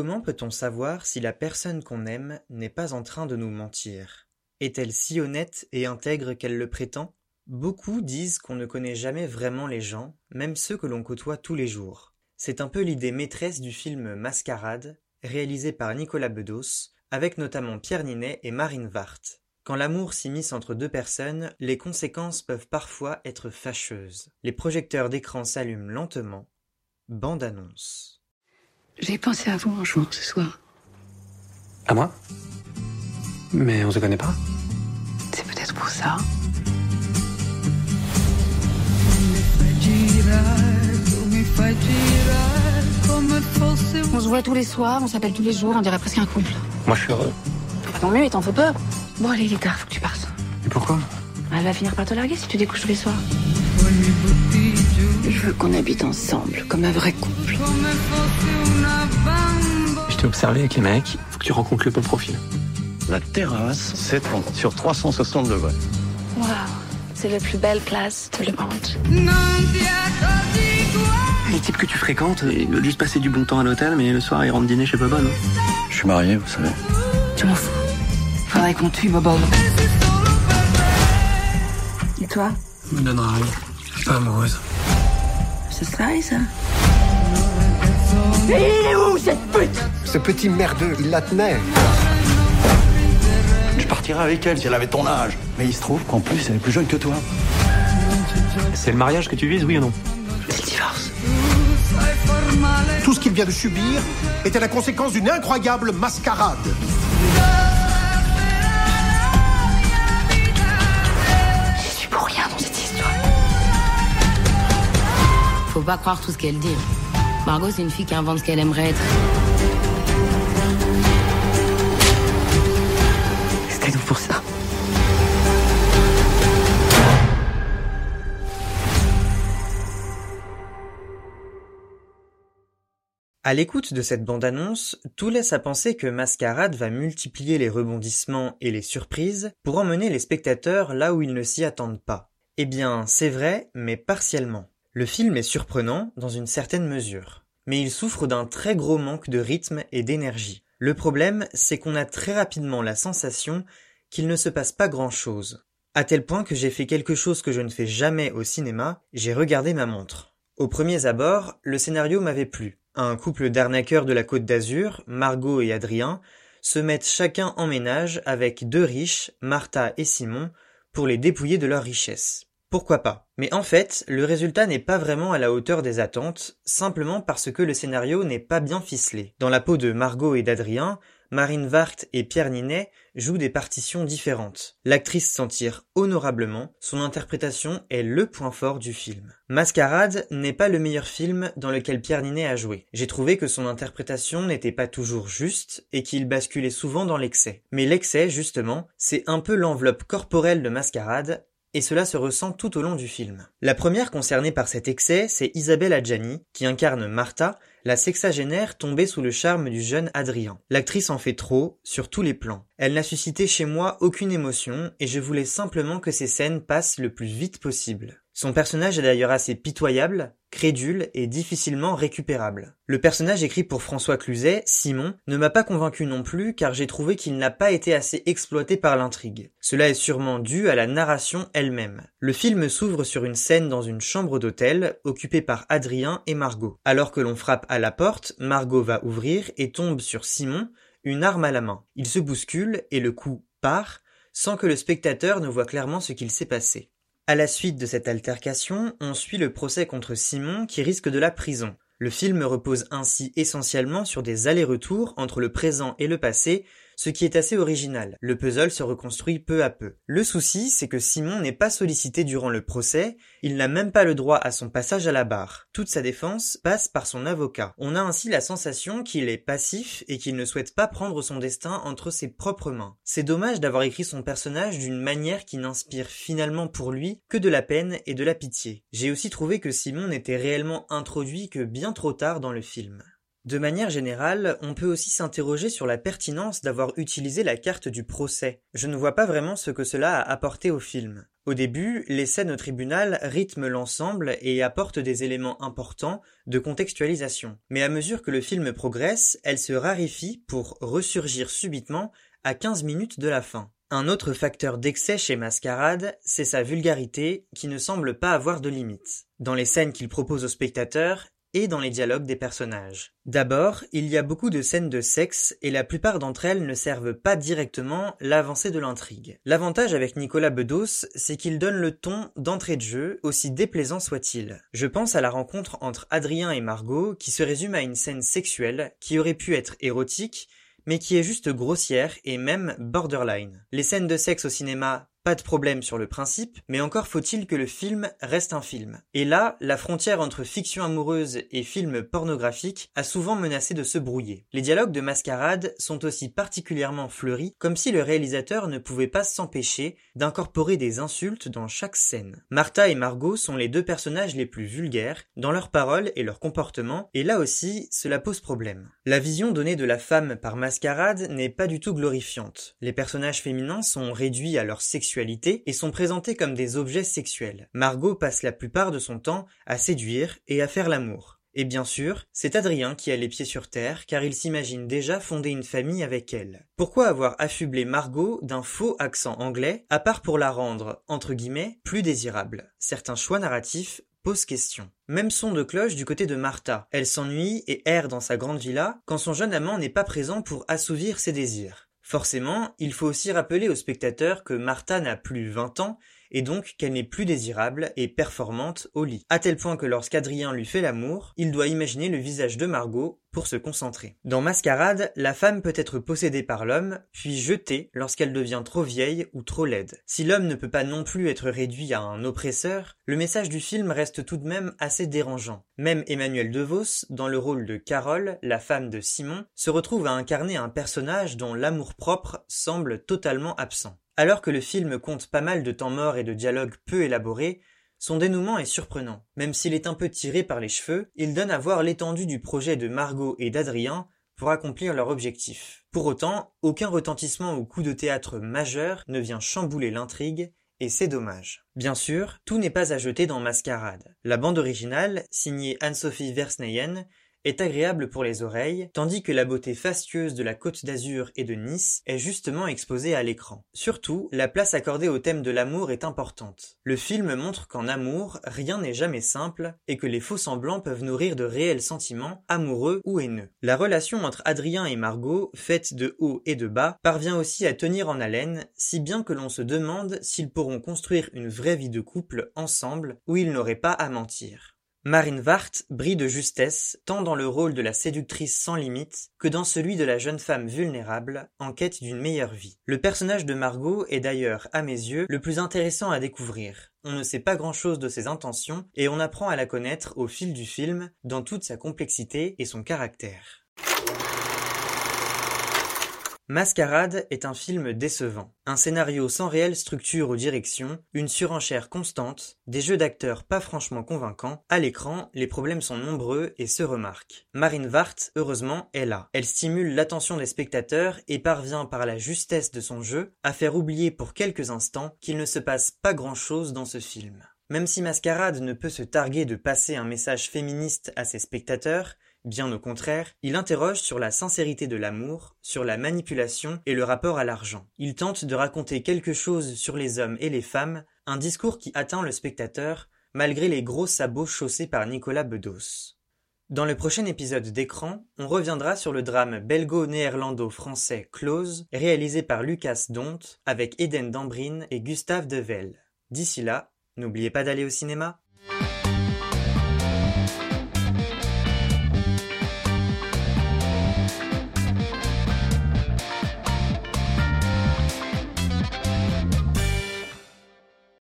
Comment peut-on savoir si la personne qu'on aime n'est pas en train de nous mentir? Est-elle si honnête et intègre qu'elle le prétend? Beaucoup disent qu'on ne connaît jamais vraiment les gens, même ceux que l'on côtoie tous les jours. C'est un peu l'idée maîtresse du film Mascarade, réalisé par Nicolas Bedos, avec notamment Pierre Ninet et Marine Vart. Quand l'amour s'immisce entre deux personnes, les conséquences peuvent parfois être fâcheuses. Les projecteurs d'écran s'allument lentement. Bande annonce. J'ai pensé à vous un jour ce soir. À moi? Mais on se connaît pas? C'est peut-être pour ça. On se voit tous les soirs, on s'appelle tous les jours, on dirait presque un couple. Moi je suis heureux. Bah, tant mieux, il t'en fait peur. Bon, allez, il est tard, faut que tu partes. Et pourquoi? Elle va finir par te larguer si tu découches tous les soirs. Je veux qu'on habite ensemble, comme un vrai couple. T'ai observé avec les mecs, faut que tu rencontres le bon profil. La terrasse s'étend sur 360 degrés. Waouh, c'est la plus belle place de le monde. Les types que tu fréquentes, ils veulent juste passer du bon temps à l'hôtel, mais le soir ils rentrent dîner chez Bobon. hein. Je suis marié, vous savez. Tu m'en fous. Faudrait qu'on tue Bobo. Et toi? Me donnera rien. Je suis pas amoureuse. C'est ça, ça Ce petit merdeux, il la tenait. Je partirais avec elle si elle avait ton âge. Mais il se trouve qu'en plus, elle est plus jeune que toi. C'est le mariage que tu vises, oui ou non? C'est le divorce. Tout ce qu'il vient de subir était la conséquence d'une incroyable mascarade. Je suis pour rien dans cette histoire. Faut pas croire tout ce qu'elle dit. Margot, c'est une fille qui invente ce qu'elle aimerait être. À l'écoute de cette bande-annonce, tout laisse à penser que Mascarade va multiplier les rebondissements et les surprises pour emmener les spectateurs là où ils ne s'y attendent pas. Eh bien, c'est vrai, mais partiellement. Le film est surprenant dans une certaine mesure, mais il souffre d'un très gros manque de rythme et d'énergie. Le problème, c'est qu'on a très rapidement la sensation qu'il ne se passe pas grand-chose. À tel point que j'ai fait quelque chose que je ne fais jamais au cinéma, j'ai regardé ma montre. Au premier abord, le scénario m'avait plu. Un couple d'arnaqueurs de la Côte d'Azur, Margot et Adrien, se mettent chacun en ménage avec deux riches, Martha et Simon, pour les dépouiller de leurs richesses. Pourquoi pas? Mais en fait, le résultat n'est pas vraiment à la hauteur des attentes, simplement parce que le scénario n'est pas bien ficelé. Dans la peau de Margot et d'Adrien, Marine Vart et Pierre Ninet jouent des partitions différentes. L'actrice s'en tire honorablement, son interprétation est le point fort du film. Mascarade n'est pas le meilleur film dans lequel Pierre Ninet a joué. J'ai trouvé que son interprétation n'était pas toujours juste et qu'il basculait souvent dans l'excès. Mais l'excès, justement, c'est un peu l'enveloppe corporelle de Mascarade et cela se ressent tout au long du film. La première concernée par cet excès, c'est Isabelle Adjani, qui incarne Martha, la sexagénaire tombée sous le charme du jeune Adrien. L'actrice en fait trop, sur tous les plans. Elle n'a suscité chez moi aucune émotion, et je voulais simplement que ces scènes passent le plus vite possible. Son personnage est d'ailleurs assez pitoyable, crédule et difficilement récupérable. Le personnage écrit pour François Cluzet, Simon, ne m'a pas convaincu non plus car j'ai trouvé qu'il n'a pas été assez exploité par l'intrigue. Cela est sûrement dû à la narration elle-même. Le film s'ouvre sur une scène dans une chambre d'hôtel occupée par Adrien et Margot. Alors que l'on frappe à la porte, Margot va ouvrir et tombe sur Simon, une arme à la main. Il se bouscule et le coup part sans que le spectateur ne voit clairement ce qu'il s'est passé. À la suite de cette altercation, on suit le procès contre Simon qui risque de la prison. Le film repose ainsi essentiellement sur des allers-retours entre le présent et le passé, ce qui est assez original. Le puzzle se reconstruit peu à peu. Le souci, c'est que Simon n'est pas sollicité durant le procès, il n'a même pas le droit à son passage à la barre. Toute sa défense passe par son avocat. On a ainsi la sensation qu'il est passif et qu'il ne souhaite pas prendre son destin entre ses propres mains. C'est dommage d'avoir écrit son personnage d'une manière qui n'inspire finalement pour lui que de la peine et de la pitié. J'ai aussi trouvé que Simon n'était réellement introduit que bien trop tard dans le film. De manière générale, on peut aussi s'interroger sur la pertinence d'avoir utilisé la carte du procès. Je ne vois pas vraiment ce que cela a apporté au film. Au début, les scènes au tribunal rythment l'ensemble et apportent des éléments importants de contextualisation. Mais à mesure que le film progresse, elle se raréfie pour ressurgir subitement à 15 minutes de la fin. Un autre facteur d'excès chez Mascarade, c'est sa vulgarité qui ne semble pas avoir de limite. Dans les scènes qu'il propose aux spectateurs, et dans les dialogues des personnages. D'abord, il y a beaucoup de scènes de sexe et la plupart d'entre elles ne servent pas directement l'avancée de l'intrigue. L'avantage avec Nicolas Bedos, c'est qu'il donne le ton d'entrée de jeu, aussi déplaisant soit-il. Je pense à la rencontre entre Adrien et Margot qui se résume à une scène sexuelle qui aurait pu être érotique mais qui est juste grossière et même borderline. Les scènes de sexe au cinéma pas de problème sur le principe, mais encore faut-il que le film reste un film. Et là, la frontière entre fiction amoureuse et film pornographique a souvent menacé de se brouiller. Les dialogues de Mascarade sont aussi particulièrement fleuris, comme si le réalisateur ne pouvait pas s'empêcher d'incorporer des insultes dans chaque scène. Martha et Margot sont les deux personnages les plus vulgaires dans leurs paroles et leurs comportements, et là aussi, cela pose problème. La vision donnée de la femme par Mascarade n'est pas du tout glorifiante. Les personnages féminins sont réduits à leur sexualité et sont présentés comme des objets sexuels. Margot passe la plupart de son temps à séduire et à faire l'amour. Et bien sûr, c'est Adrien qui a les pieds sur terre car il s'imagine déjà fonder une famille avec elle. Pourquoi avoir affublé Margot d'un faux accent anglais, à part pour la rendre, entre guillemets, plus désirable? Certains choix narratifs posent question. Même son de cloche du côté de Martha. Elle s'ennuie et erre dans sa grande villa quand son jeune amant n'est pas présent pour assouvir ses désirs. Forcément, il faut aussi rappeler aux spectateurs que Martha n'a plus 20 ans et donc qu'elle n'est plus désirable et performante au lit. À tel point que lorsqu'Adrien lui fait l'amour, il doit imaginer le visage de Margot pour se concentrer. Dans Mascarade, la femme peut être possédée par l'homme, puis jetée lorsqu'elle devient trop vieille ou trop laide. Si l'homme ne peut pas non plus être réduit à un oppresseur, le message du film reste tout de même assez dérangeant. Même Emmanuel DeVos, dans le rôle de Carole, la femme de Simon, se retrouve à incarner un personnage dont l'amour-propre semble totalement absent. Alors que le film compte pas mal de temps mort et de dialogues peu élaborés, son dénouement est surprenant. Même s'il est un peu tiré par les cheveux, il donne à voir l'étendue du projet de Margot et d'Adrien pour accomplir leur objectif. Pour autant, aucun retentissement ou coup de théâtre majeur ne vient chambouler l'intrigue, et c'est dommage. Bien sûr, tout n'est pas à jeter dans Mascarade. La bande originale, signée Anne-Sophie Versneyen, est agréable pour les oreilles, tandis que la beauté fastueuse de la côte d'Azur et de Nice est justement exposée à l'écran. Surtout, la place accordée au thème de l'amour est importante. Le film montre qu'en amour, rien n'est jamais simple et que les faux semblants peuvent nourrir de réels sentiments, amoureux ou haineux. La relation entre Adrien et Margot, faite de haut et de bas, parvient aussi à tenir en haleine, si bien que l'on se demande s'ils pourront construire une vraie vie de couple ensemble où ils n'auraient pas à mentir. Marine Vart brille de justesse tant dans le rôle de la séductrice sans limite que dans celui de la jeune femme vulnérable en quête d'une meilleure vie. Le personnage de Margot est d'ailleurs, à mes yeux, le plus intéressant à découvrir. On ne sait pas grand-chose de ses intentions et on apprend à la connaître au fil du film dans toute sa complexité et son caractère. Mascarade est un film décevant. Un scénario sans réelle structure ou direction, une surenchère constante, des jeux d'acteurs pas franchement convaincants. À l'écran, les problèmes sont nombreux et se remarquent. Marine Vart, heureusement, est là. Elle stimule l'attention des spectateurs et parvient par la justesse de son jeu à faire oublier pour quelques instants qu'il ne se passe pas grand chose dans ce film. Même si Mascarade ne peut se targuer de passer un message féministe à ses spectateurs, Bien au contraire, il interroge sur la sincérité de l'amour, sur la manipulation et le rapport à l'argent. Il tente de raconter quelque chose sur les hommes et les femmes, un discours qui atteint le spectateur, malgré les gros sabots chaussés par Nicolas Bedos. Dans le prochain épisode d'écran, on reviendra sur le drame belgo-néerlando-français Close, réalisé par Lucas Dont, avec Eden Dambrine et Gustave Devel. D'ici là, n'oubliez pas d'aller au cinéma.